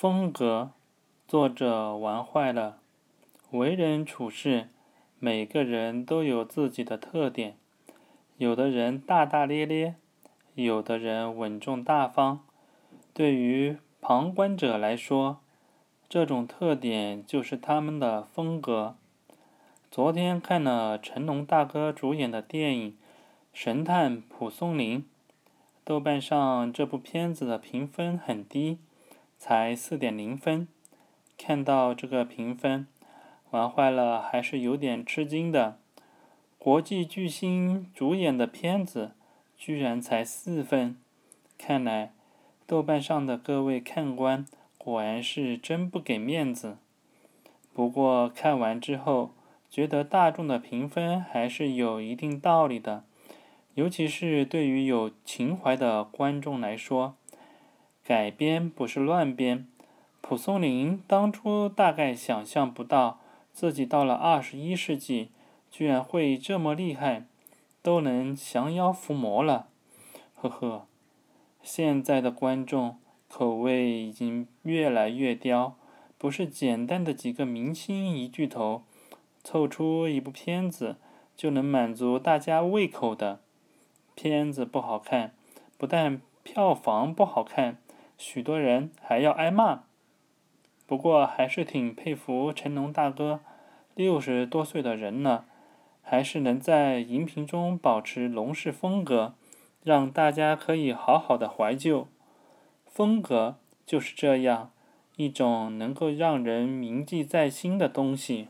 风格，作者玩坏了。为人处事，每个人都有自己的特点。有的人大大咧咧，有的人稳重大方。对于旁观者来说，这种特点就是他们的风格。昨天看了成龙大哥主演的电影《神探蒲松龄》，豆瓣上这部片子的评分很低。才四点零分，看到这个评分，玩坏了还是有点吃惊的。国际巨星主演的片子，居然才四分，看来豆瓣上的各位看官果然是真不给面子。不过看完之后，觉得大众的评分还是有一定道理的，尤其是对于有情怀的观众来说。改编不是乱编，蒲松龄当初大概想象不到自己到了二十一世纪居然会这么厉害，都能降妖伏魔了。呵呵，现在的观众口味已经越来越刁，不是简单的几个明星一巨头凑出一部片子就能满足大家胃口的。片子不好看，不但票房不好看。许多人还要挨骂，不过还是挺佩服成龙大哥，六十多岁的人了，还是能在荧屏中保持龙式风格，让大家可以好好的怀旧。风格就是这样一种能够让人铭记在心的东西。